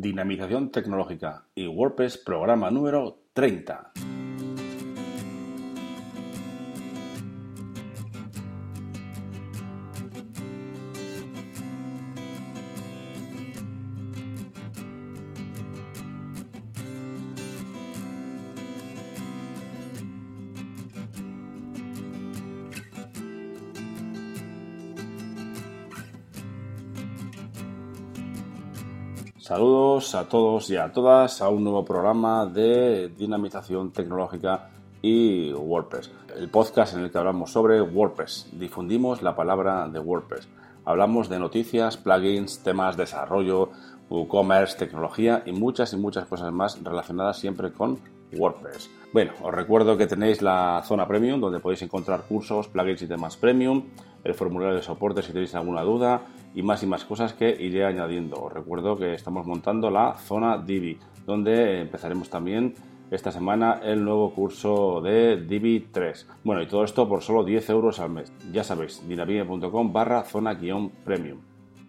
Dinamización tecnológica y WordPress programa número 30. Saludos a todos y a todas a un nuevo programa de dinamización tecnológica y WordPress. El podcast en el que hablamos sobre WordPress. Difundimos la palabra de WordPress. Hablamos de noticias, plugins, temas, desarrollo, WooCommerce, tecnología y muchas y muchas cosas más relacionadas siempre con WordPress. Bueno, os recuerdo que tenéis la zona premium donde podéis encontrar cursos, plugins y temas premium, el formulario de soporte si tenéis alguna duda y más y más cosas que iré añadiendo. Os recuerdo que estamos montando la zona Divi, donde empezaremos también esta semana el nuevo curso de Divi 3. Bueno, y todo esto por solo 10 euros al mes. Ya sabéis, dinamite.com barra zona guion premium.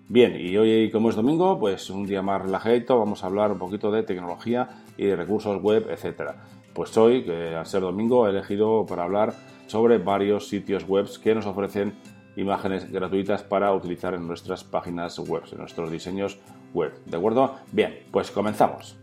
Bien, y hoy como es domingo, pues un día más relajadito, vamos a hablar un poquito de tecnología y de recursos web, etcétera. Pues hoy, que al ser domingo, he elegido para hablar sobre varios sitios web que nos ofrecen imágenes gratuitas para utilizar en nuestras páginas web, en nuestros diseños web. ¿De acuerdo? Bien, pues comenzamos.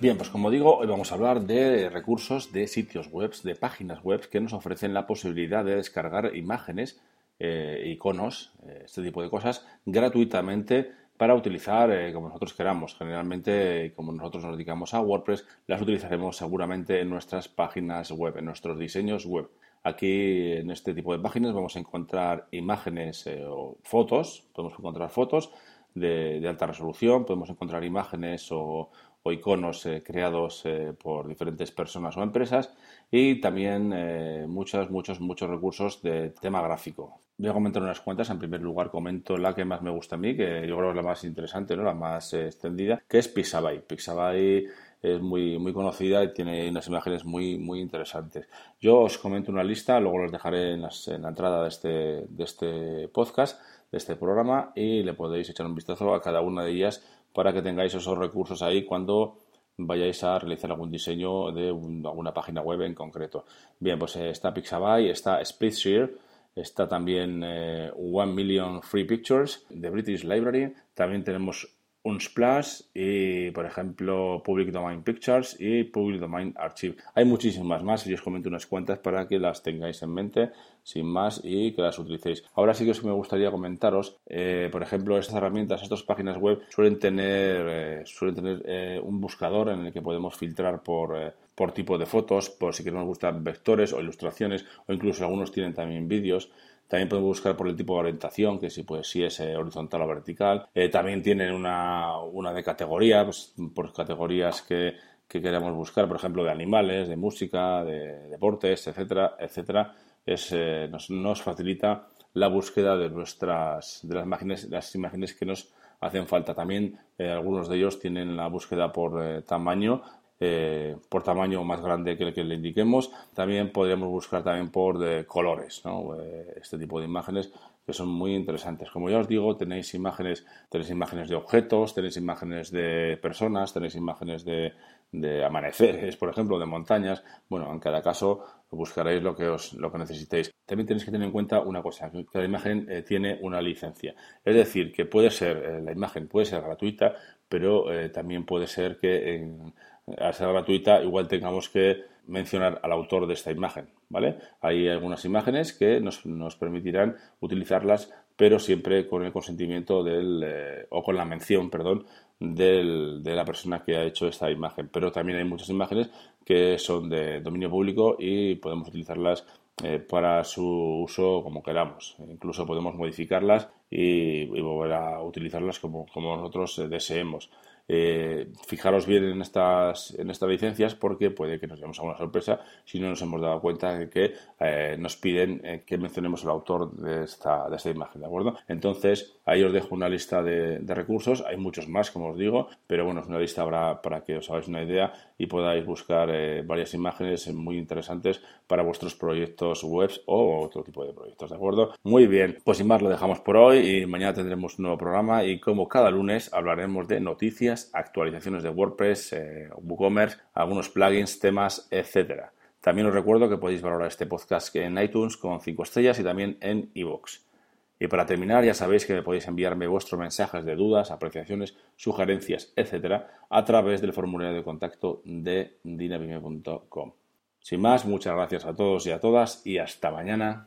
Bien, pues como digo, hoy vamos a hablar de recursos de sitios web, de páginas web que nos ofrecen la posibilidad de descargar imágenes, eh, iconos, eh, este tipo de cosas, gratuitamente para utilizar eh, como nosotros queramos. Generalmente, como nosotros nos dedicamos a WordPress, las utilizaremos seguramente en nuestras páginas web, en nuestros diseños web. Aquí en este tipo de páginas vamos a encontrar imágenes eh, o fotos, podemos encontrar fotos de, alta resolución, podemos encontrar imágenes o, iconos eh, creados por diferentes personas o empresas y también muchos, muchos, muchos recursos de tema gráfico. Voy a comentar unas cuantas. En primer lugar, comento la que más me gusta a mí, que yo creo es la más interesante, ¿no? la más eh, extendida, que es Pixabay. Pixabay es muy, muy conocida y tiene unas imágenes muy, muy interesantes. Yo os comento una lista, luego los dejaré en, la entrada de este, de este podcast, de este programa, y le podéis echar un vistazo a cada una de ellas para que tengáis esos recursos ahí cuando vayáis a realizar algún diseño de alguna página web en concreto. Bien, pues eh, está Pixabay, está Splitshare, Está también eh, One Million Free Pictures de British Library. También tenemos Unsplash y, por ejemplo, Public Domain Pictures y Public Domain Archive. Hay muchísimas más y os comento unas cuantas para que las tengáis en mente sin más y que las utilicéis. Ahora sí que me gustaría comentaros, eh, por ejemplo, estas herramientas, estas páginas web suelen tener, eh, suelen tener un buscador en el que podemos filtrar por por tipo de fotos, por si queremos gustar vectores o ilustraciones, o incluso algunos tienen también vídeos. También podemos buscar por el tipo de orientación, que si, pues, si es eh, horizontal o vertical. Eh, también tienen una, de categoría, pues, por categorías que, que, queremos buscar, por ejemplo, de animales, de música, de deportes, etcétera, etcétera. Es, eh, nos, facilita la búsqueda de nuestras de las imágenes, las imágenes que nos hacen falta. También algunos de ellos tienen la búsqueda por tamaño eh, por tamaño más grande que el que le indiquemos. También podríamos buscar también por de colores, eh, este tipo de imágenes que son muy interesantes. Como ya os digo, tenéis imágenes, tenéis imágenes de objetos, tenéis imágenes de personas, tenéis imágenes de, de amaneceres, por ejemplo, de montañas. Bueno, en cada caso buscaréis lo que os lo que necesitéis. También tenéis que tener en cuenta una cosa, que la imagen eh, tiene una licencia. Es decir, que puede ser, la imagen puede ser gratuita, pero también puede ser que al ser gratuita, igual tengamos que mencionar al autor de esta imagen, ¿vale? Hay algunas imágenes que nos, permitirán utilizarlas, pero siempre con el consentimiento del, eh, o con la mención, perdón, del, de la persona que ha hecho esta imagen. Pero también hay muchas imágenes que son de dominio público y podemos utilizarlas eh, para su uso como queramos. Incluso podemos modificarlas y, volver a utilizarlas como, como nosotros deseemos. Eh, fijaros bien en estas, en estas licencias porque puede que nos llevemos a una sorpresa si no nos hemos dado cuenta de que eh, nos piden eh, que mencionemos el autor de esta, de esta imagen, ¿de acuerdo? Entonces, ahí os dejo una lista de, recursos, hay muchos más, como os digo, pero bueno, es una lista para, para que os hagáis una idea y podáis buscar varias imágenes muy interesantes para vuestros proyectos webs o otro tipo de proyectos, ¿de acuerdo? Muy bien, pues sin más lo dejamos por hoy y mañana tendremos un nuevo programa y como cada lunes hablaremos de noticias, actualizaciones de WordPress, eh, WooCommerce, algunos plugins, temas, etcétera. También os recuerdo que podéis valorar este podcast en iTunes con 5 estrellas y también en iVoox. Y para terminar, ya sabéis que podéis enviarme vuestros mensajes de dudas, apreciaciones, sugerencias, etcétera, a través del formulario de contacto de dinavime.com. Sin más, muchas gracias a todos y a todas y hasta mañana.